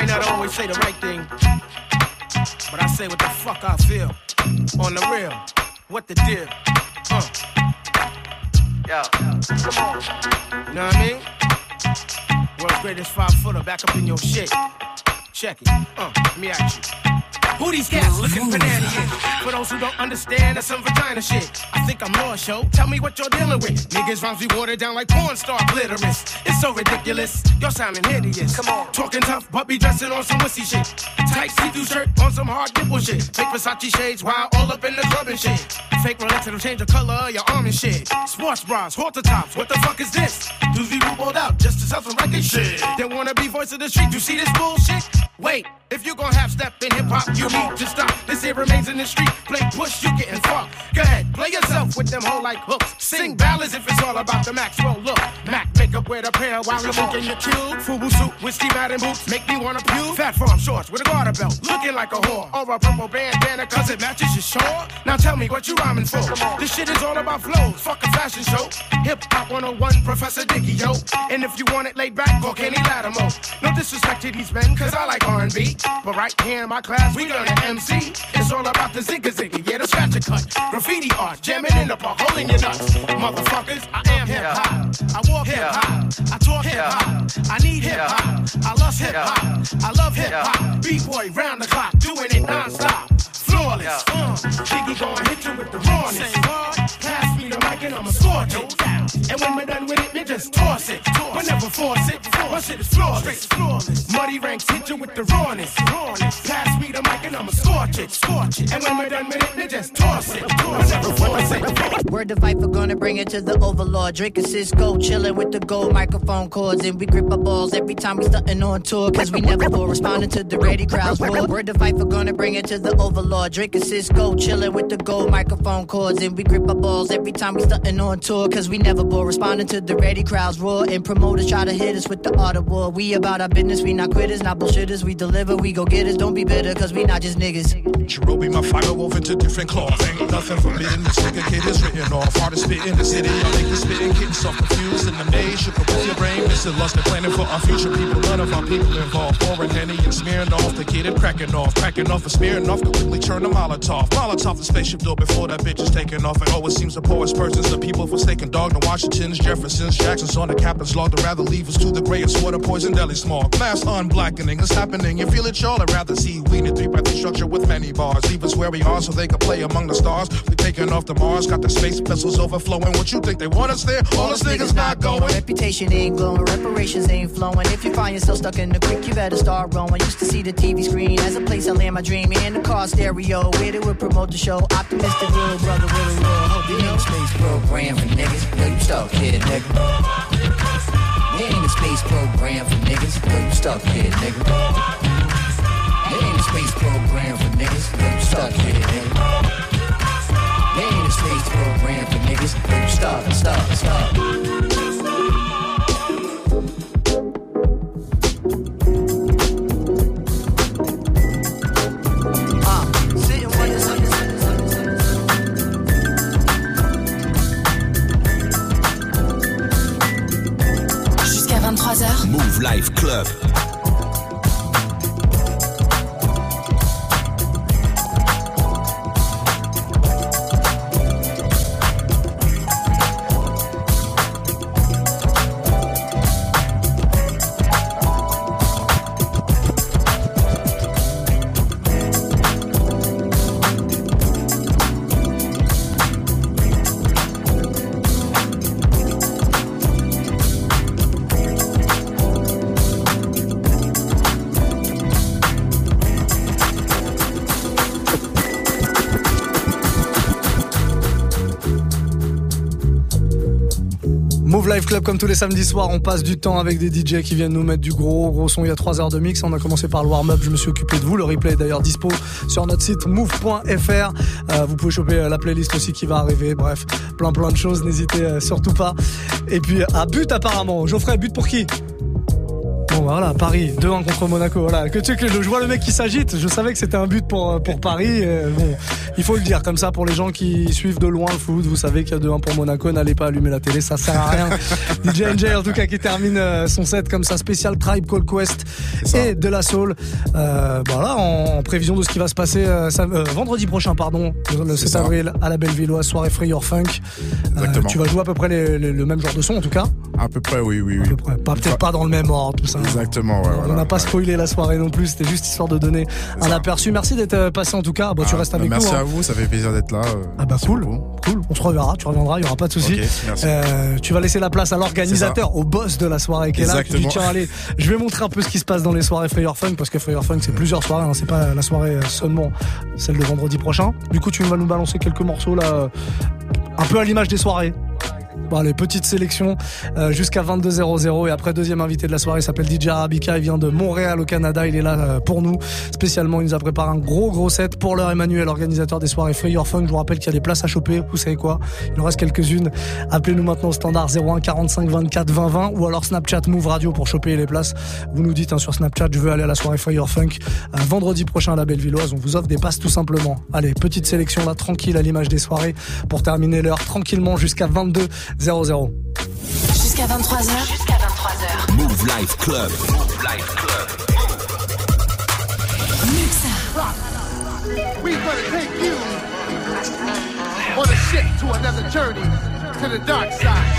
S13: Might not always say the right thing, but I say what the fuck I feel. On the real, what the deal? Uh,
S9: Yo, come on.
S13: you know what I mean? World's greatest five footer back up in your shit. Check it. Uh, let me ask you. Who these cats looking banana For those who don't understand, that's some vagina shit. I think I'm lost, show. Tell me what you're dealing with. Niggas rhymes be watered down like porn star glitterous. It's so ridiculous. You're sounding hideous. Come on. Talking tough, but be dressing on some wussy shit. Tight see-through shirt on some hard nipple shit. Fake Versace shades while all up in the club and shit. Fake Rolex that'll change the color of your arm and shit. Sports bras, halter tops. What the fuck is this? Dudes be rolled out just to sell some record shit. They wanna be voice of the street. You see this bullshit? Wait, if you gon' have step in hip hop, you need to stop. This here remains in the street. Play push, you getting fucked. Go ahead, play yourself with them whole like hooks. Sing ballads if it's all about the Maxwell look. Mac makeup with a pair while I'm looking your cube. Fubu suit, whiskey Madden boots, make me wanna pew. Fat farm shorts with a garter belt, looking like a whore. Or a purple bandana, cause it matches your shore. Now tell me what you rhyming for. This shit is all about flows, fuck a fashion show. Hip hop 101, Professor Diggy, yo. And if you want it laid back, go Kenny Lattimore. No disrespect to these men, cause I like R&B. But right here in my class, we learn to MC. It's all about the zigga zigga, yeah, the scratch a cut. Graffiti art, jamming in the park, holding your nuts. Motherfuckers, I am hip hop. I walk hip hop. I talk hip hop. I need hip hop. I love hip hop. I love hip hop. B-boy round the clock, doing it non-stop. Flawless. Uh, Jiggy gon' hit you with the rawness. Pass me the mic and I'ma scorch it. And when we're done with it, we just toss it. But never force it. My shit is flawless. flawless. Muddy ranks hit you with the rawness. rawness. Pass me the mic and I'ma scorch it. Scorch it. And when we're done with it, we just toss it. Toss it. Force it.
S8: Word to Viper, gonna bring it to the overlord. Drinking Cisco, chilling with the gold microphone cords. And we grip our balls every time we stunting on tour. Cause we never bore responding to the ready crowds roar. Word to Viper, gonna bring it to the overlord. Drinking Cisco, chilling with the gold microphone cords. And we grip our balls every time we stunting on tour. Cause we never bore responding to the ready crowds roar. And promoters try to hit us with the war. We about our business, we not quitters, not bullshitters. We deliver, we go getters. Don't be bitter, cause we not just niggas.
S17: Cherubi, my fire wove into different cloth. Ain't nothing forbidden. This nigga kid is written off. Hardest spit in the city. Make the spitting getting so confused in the maze. Shook with your brain, missing lust and planning for our future people. None of our people involved. Pouring Henny and smearing off. The kid and cracking off. Cracking off and smearing off. Could quickly turn the Molotov. Molotov the spaceship door before that bitch is taking off. And always seems the poorest persons, the people forsaken dog. The Washingtons, Jeffersons, Jacksons on the captain's log. They'd rather leave us to the grayest water poison deli smog. Mass unblackening is happening. You feel it, y'all. I'd rather see we in three by three structure with many bars. Leave us where we are so they can play among the stars. We taking off to Mars, got the space vessels overflowing. What you think they want us there? All us niggas not going.
S8: Reputation ain't glowing, reparations ain't flowing. If you find yourself stuck in the creek, you better start rowing. Used to see the TV screen as a place I land my dream in the car stereo. Where they would promote the show. Optimistic little brother with a real hope. You know, space program for niggas. Stuck here, nigga. There ain't a space program for niggas. Yo, you stuck here, nigga. There ain't a space program for niggas. Yo, you stuck here, nigga. There ain't a space program for niggas. Yo, you stuck, stuck, stuck.
S3: Comme tous les samedis soirs, on passe du temps avec des DJ qui viennent nous mettre du gros gros son. Il y a 3 heures de mix, on a commencé par le warm-up, je me suis occupé de vous. Le replay est d'ailleurs dispo sur notre site move.fr. Euh, vous pouvez choper euh, la playlist aussi qui va arriver. Bref, plein plein de choses, n'hésitez euh, surtout pas. Et puis à but apparemment. Geoffrey, but pour qui? Bon bah voilà, Paris, 2-1 contre Monaco. Voilà, que tu que je vois le mec qui s'agite, je savais que c'était un but pour, Paris. bon, il faut le dire comme ça pour les gens qui suivent de loin le foot. Vous savez qu'il y a 2-1 pour Monaco, n'allez pas allumer la télé, ça sert à rien. DJ NJ en tout cas qui termine euh, son set comme ça, spécial Tribe Call Quest et de la Soul. Euh, voilà, en, en prévision de ce qui va se passer euh, euh, vendredi prochain, pardon, le 7
S4: ça.
S3: avril à la Bellevilloise, soirée Free Your Funk. Tu vas jouer à peu près les- les- le même genre de son en tout cas.
S4: À peu près, oui, oui, oui.
S3: Pas peut-être pas dans le même ordre, tout ça.
S4: Exactement, ouais.
S3: On
S4: voilà.
S3: n'a pas spoilé la soirée non plus, c'était juste histoire de donner un aperçu. Merci d'être euh, passé en tout cas. Bon, tu
S4: Ah,
S3: restes
S4: bah,
S3: avec
S4: merci
S3: nous.
S4: à
S3: hein.
S4: vous, ça fait plaisir d'être là. euh,
S3: Ah bah cool, cool. On se reverra, tu reviendras, il y aura pas de souci.
S4: Ok, merci.
S3: Euh, tu vas laisser la place à l'organisateur, au boss de la soirée qui est là. Tu dis tiens allez, je vais montrer un peu ce qui se passe dans les soirées Fire Funk parce que Fire Funk c'est plusieurs soirées, hein, c'est pas la soirée euh, seulement celle de vendredi prochain. Du coup tu vas nous balancer quelques morceaux là, un peu à l'image des soirées. Bon, allez, petite sélection euh, jusqu'à 22h00 et après deuxième invité de la soirée s'appelle DJ Arabica, il vient de Montréal au Canada, il est là euh, pour nous. Spécialement, il nous a préparé un gros gros set pour l'heure. Emmanuel, organisateur des soirées Free Funk, je vous rappelle qu'il y a des places à choper, vous savez quoi, il en reste quelques-unes, appelez-nous maintenant au standard 01 45 24 20 20 ou alors Snapchat Move Radio pour choper les places, vous nous dites hein, sur Snapchat je veux aller à la soirée Free Your Funk euh, vendredi prochain à la Bellevilloise, on vous offre des passes tout simplement, allez petite sélection là tranquille à l'image des soirées. Pour terminer l'heure tranquillement jusqu'à 22 00
S1: Jusqu'à 23h. Jusqu'à 23h.
S2: Mouv' Life Club. Mouv' Life Club.
S10: We gonna take you on a ship to another journey to the dark side.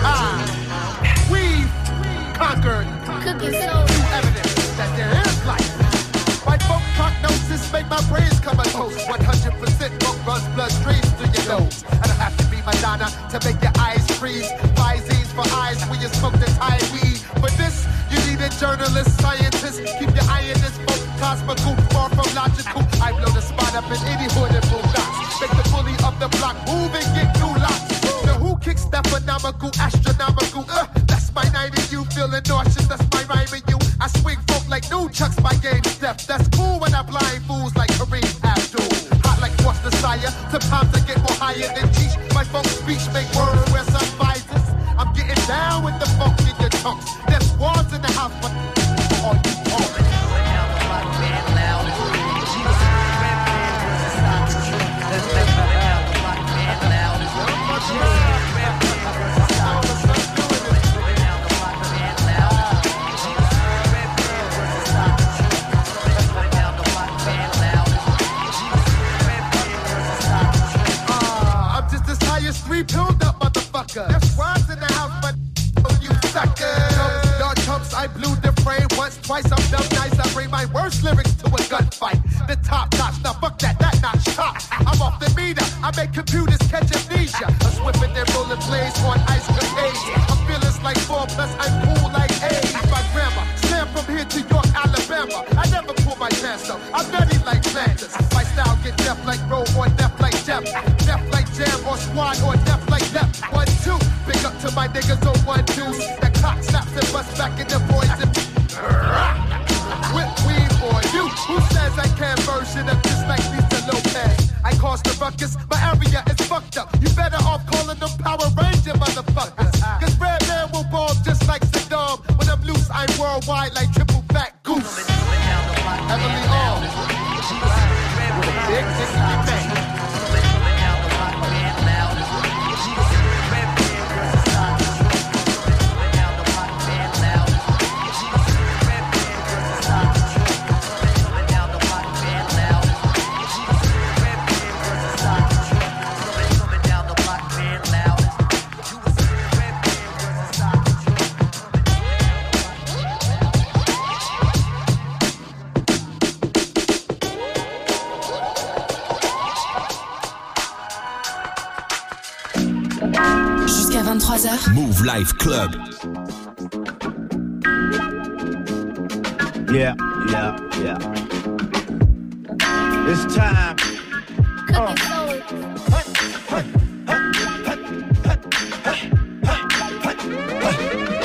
S10: Ah, we've conquered
S5: Cooking
S10: new evidence that there is life. My folk prognosis make my brains come a toast. 100% book runs blood streams through your nose. Madonna to make your eyes freeze. Visines for eyes when you smoke the Thai weed. For this, you need a journalist, scientist. Keep your eye in this boat, cosmical, far from logical. I blow the spot up in any hood and bulldogs. Make the bully of the block move and get new locks. Now who kicks that phenomenal, astronomical? Uh, that's my night and you feeling nauseous. That's my rhyme and you. I swing folk like new chucks, my game step. That's cool when I blind fools like Kareem Abdul. Hot like what's the sire? Sometimes I get more higher than teach. My folk speech make words where visors. I'm getting down with the funk in your chunks. There's walls in the house, but Worst lyrics to a gunfight. The top notch, now fuck that, that notch top. I'm off the meter. I make computers
S2: Mouv' Life Club.
S17: Yeah, yeah, yeah. It's time.
S5: Cooking. Uh.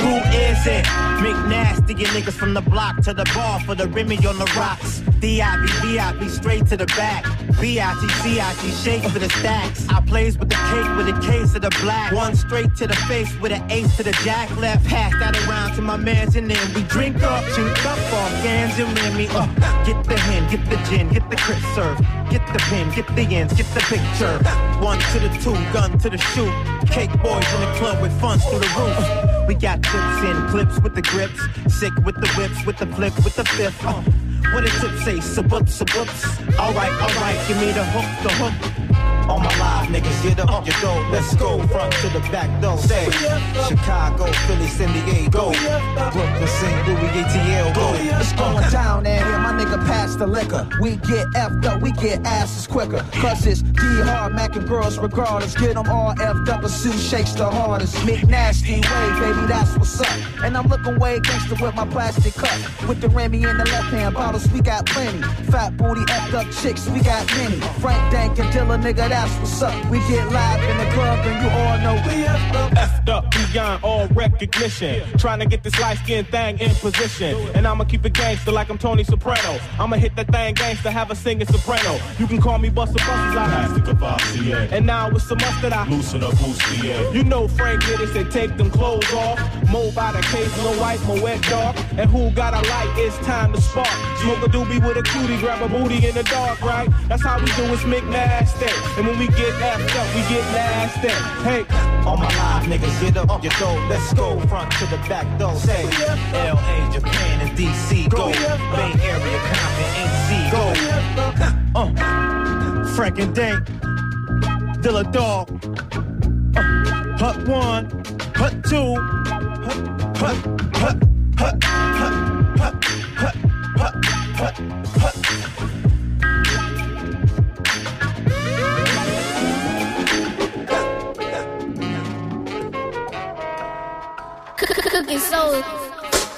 S11: Who is it? McNasty, you niggas from the block to the bar for the Remy on the rocks. D.I.B. V.I.B. straight to the back. B.I.T. C.I.T. shake for the stacks. I plays with the cake with a case of the black. One straight to the face with an ace to the jack. Left pass that around to my mans and then we drink up, shoot up off Gans and me up get the hen, get the gin, get the crisp serve. Get the pin, get the ends, get the picture. One to the two, gun to the shoot. Cake boys in the club with funds through the roof. We got tips in clips with the grips. Sick with the whips, with the flip, with the fifth. Uh, what a tip say, sabup, sabups. Alright, alright, give me the hook, the hook. All my live niggas, get up your door. Let's go front to the back door. Say Chicago, Philly, San Diego, Brooklyn, St. Louis, ATL. Go.
S8: It's going down there, here, my nigga pass the liquor. We get effed up, we get asses quicker. Cause it's D hard, Mac and girls regardless. Get them all effed up, a suit shakes the hardest. McNasty way, baby, that's what's up. And I'm looking way gangster with my plastic cup. With the Remy in the left hand, bottles, we got plenty. Fat booty, effed up chicks, we got many. Frank Dank and Dilla, nigga, that's what's up. We get live in the club, and you all know we effed up.
S21: effed up beyond all recognition. Trying to get this light skinned thing in position. And I'ma keep it gangster like I'm Tony Soprano. I'ma hit that thing gangster, have a singing soprano. You can call me Buster Busters, I And now with some mustard, I
S17: Loosen up, bustier.
S21: You know Frank did it, say take them clothes off. Mo by the case, no white, mo wet dog. And who got a light, it's time to spark. Smoke a doobie with a cutie, grab a booty in the dark, right? That's how we do it, McNasty. And when we get effed up, we get nasty. Hey,
S11: All my live niggas, get up your door. Let's go front to the back door. Say LA, Japan, and DC. Go. Bay Area, Compton, NC. Go.
S21: uh, Frank and Dank, Dilla Dog. Uh, hut one, hut two, hut, hut, hut, hut, hut, hut, hut, hut, hut, hut.
S22: Cooking soul.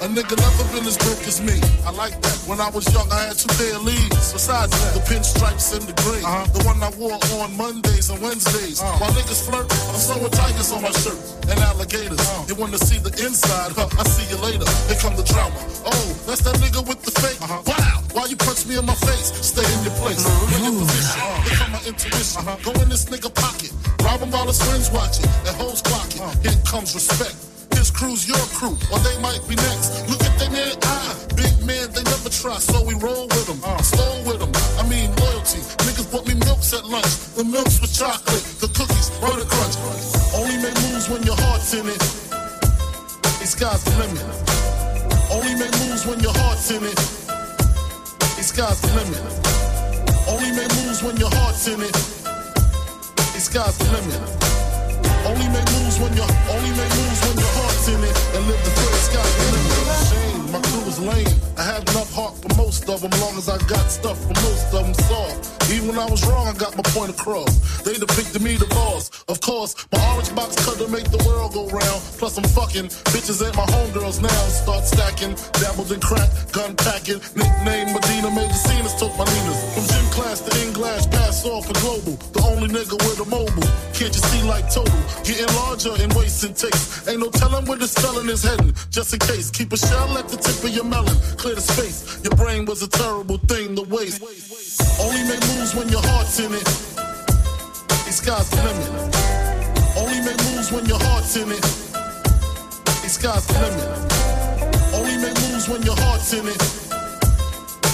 S5: A nigga never been as broke as me. I like that. When I was young, I had two pair of leads. Besides that, the pinstripes and the green. Uh-huh. The one I wore on Mondays and Wednesdays. Uh-huh. While niggas flirt, I'm sewing tigers on my shirt and alligators. Uh-huh. You wanna see the inside? Huh, I see you later. Here come the drama. Oh, that's that nigga with the fake. Wow, why you punch me in my face? Stay in your place. Get in position. Here come my intuition. Go in this nigga pocket. Rob him while his friends watching. That hoes clocking. Here comes respect. His crew's your crew, or they might be next. Look at their man eye. Big man, they never try, so we roll with them. Uh. Slow with them. I mean, loyalty. Niggas bought me milks at lunch. The milks with chocolate, the cookies, butter crunch. Only make moves when your heart's in it. The sky's the limit. Only make moves when your heart's in it. The sky's the limit. Only make moves when your heart's in it. The sky's the limit. Only make when you're only make moves when your heart's in it and live the free sky my crew is lame. I had enough heart for most of them, long as I got stuff for most of them soft. Even when I was wrong, I got my point across. They depicted me the boss. Of course, my orange box cutter make the world go round. Plus I'm fucking bitches ain't my homegirls now. Start stacking, dabbled in crack, gun packing. Nickname Medina made the scenes, took my Ninas. From gym class to English, pass off for global. The only nigga with a mobile. Can't you see like total? Getting larger in waist and taste. Ain't no telling where the felon is heading. Just in case, keep a shell at the tip of your melon. Clear the space. Your brain was a terrible thing to waste. Only make moves when your heart's in it. The sky's the limit. Only make moves when your heart's in it. The sky's the limit. Only make moves when your heart's in it.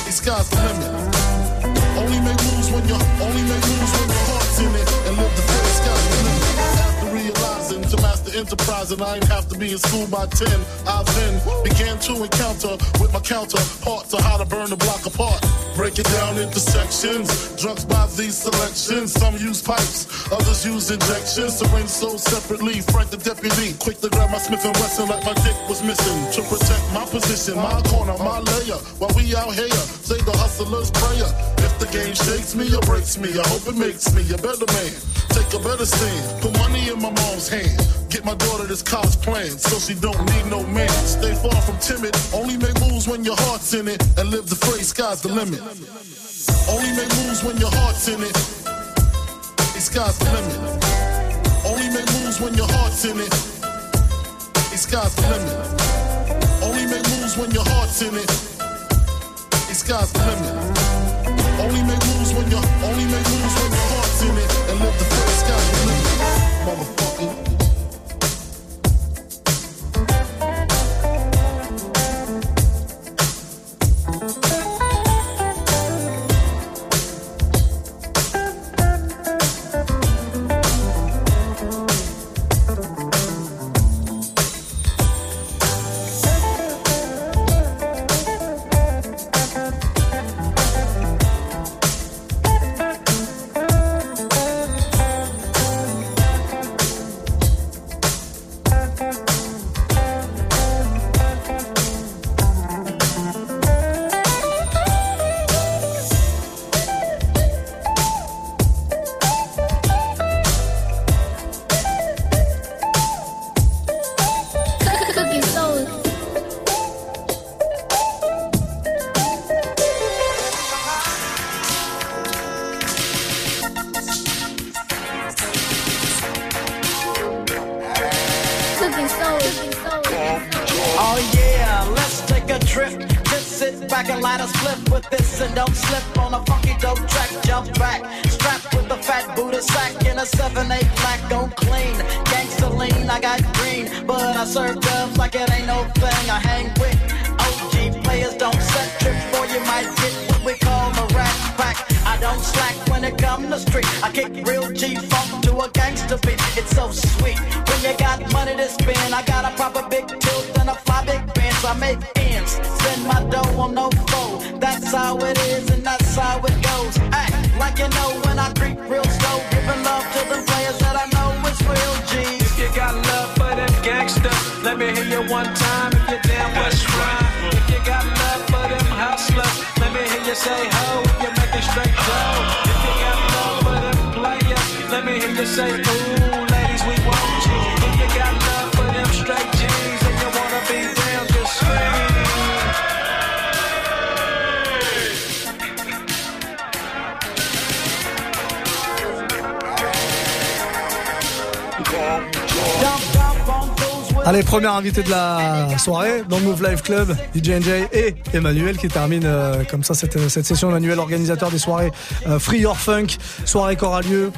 S5: The sky's the limit. Only make moves when your only make moves when your heart's in it and live the full enterprise and I ain't have to be in school by 10, I then began to encounter with my counterpart to how to burn the block apart. Break it down into sections. Drunks by these selections. Some use pipes, others use injections. Syringe sold separately. Frank the deputy, quick to grab my Smith and Wesson like my dick was missing. To protect my position, my corner, my layer. While we out here, say the hustler's prayer. If the game shakes me or breaks me, I hope it makes me a better man. Take a better stand. Put money in my mom's hand. Get my daughter this college plan so she don't need no man. Stay far from timid. Only make moves when your heart's in it. And live the phrase, sky's the limit. Only make moves when your heart's in it. The sky's the limit. Only make moves when your heart's in it. The sky's the limit. Only make moves when your heart's in it. The sky's the limit. Only make moves when your make
S9: ends. Spend my dough on no foe. That's how it is and that's how it goes. Act like you know when I creep real slow, giving love to the players that I know is real G's.
S23: If you got love for them gangsters, let me hear you one time if you're down with the. If you got love for them hustlers, let me hear you say ho if you're making straight dough. If you got love for them players, let me hear you say ooh,
S3: Allez, premier invité de la soirée dans le Move Live Club, DJ NJ et Emmanuel qui termine euh, comme ça cette, cette session. Emmanuel, organisateur des soirées euh, Free Your Funk, soirée qui aura lieu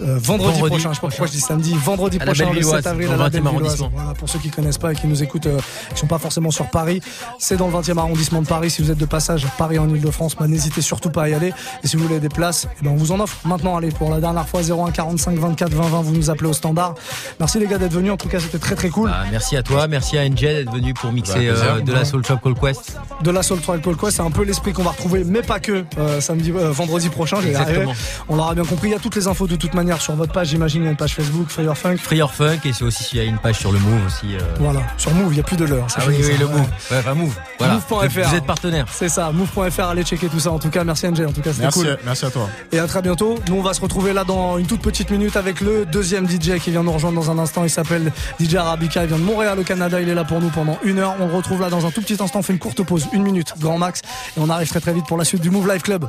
S3: euh, vendredi,
S19: Vendredi
S3: prochain. Je sais pas pourquoi je dis samedi, vendredi
S19: À
S3: prochain, le
S19: Bellevilloise,
S3: 7 avril à la
S19: 20e
S3: Bellevilloise.
S19: arrondissement.
S3: Voilà, pour ceux qui connaissent pas et qui nous écoutent, euh, qui sont pas forcément sur Paris, c'est dans le 20e arrondissement de Paris. Si vous êtes de passage Paris en Ile-de-France, bah, n'hésitez surtout pas à y aller. Et si vous voulez des places, eh ben, on vous en offre maintenant. Allez, pour la dernière fois, 01 45 24 20 20, vous nous appelez au standard. Merci les gars d'être venus. En tout cas, c'était très très cool.
S19: Bah, merci à toi, merci à NJ d'être venu pour mixer
S3: Bah,
S19: euh, de la Soul Shop Call Quest.
S3: de la Soul Trial Call Quest. C'est un peu l'esprit qu'on va retrouver, mais pas que euh, samedi, euh, vendredi prochain. j'ai
S19: Exactement.
S3: On l'aura bien compris. Il y a toutes les infos de toute manière sur votre page. J'imagine il y a une page Facebook, Fire Funk.
S19: Free Your Funk et c'est aussi il y a une page sur le Move aussi. euh.
S3: Voilà, sur Move, il n'y a plus de l'heure.
S19: Ah oui, oui, le Move. Ouais, enfin, Move. Voilà.
S3: Move.fr.
S19: Vous êtes partenaire.
S3: C'est ça, move.fr, allez checker tout ça. En tout cas, merci NJ. En tout cas, c'était
S4: Merci,
S3: cool.
S4: merci à toi.
S3: Et à très bientôt. Nous, on va se retrouver là dans une toute petite minute avec le deuxième DJ qui vient nous rejoindre dans un instant. Il s'appelle DJ Arabica. Il vient Montréal au Canada. Il est là pour nous pendant une heure. On le retrouve là dans un tout petit instant. On fait une courte pause, une minute, grand max. Et on arrive très très vite pour la suite du Move Live Club.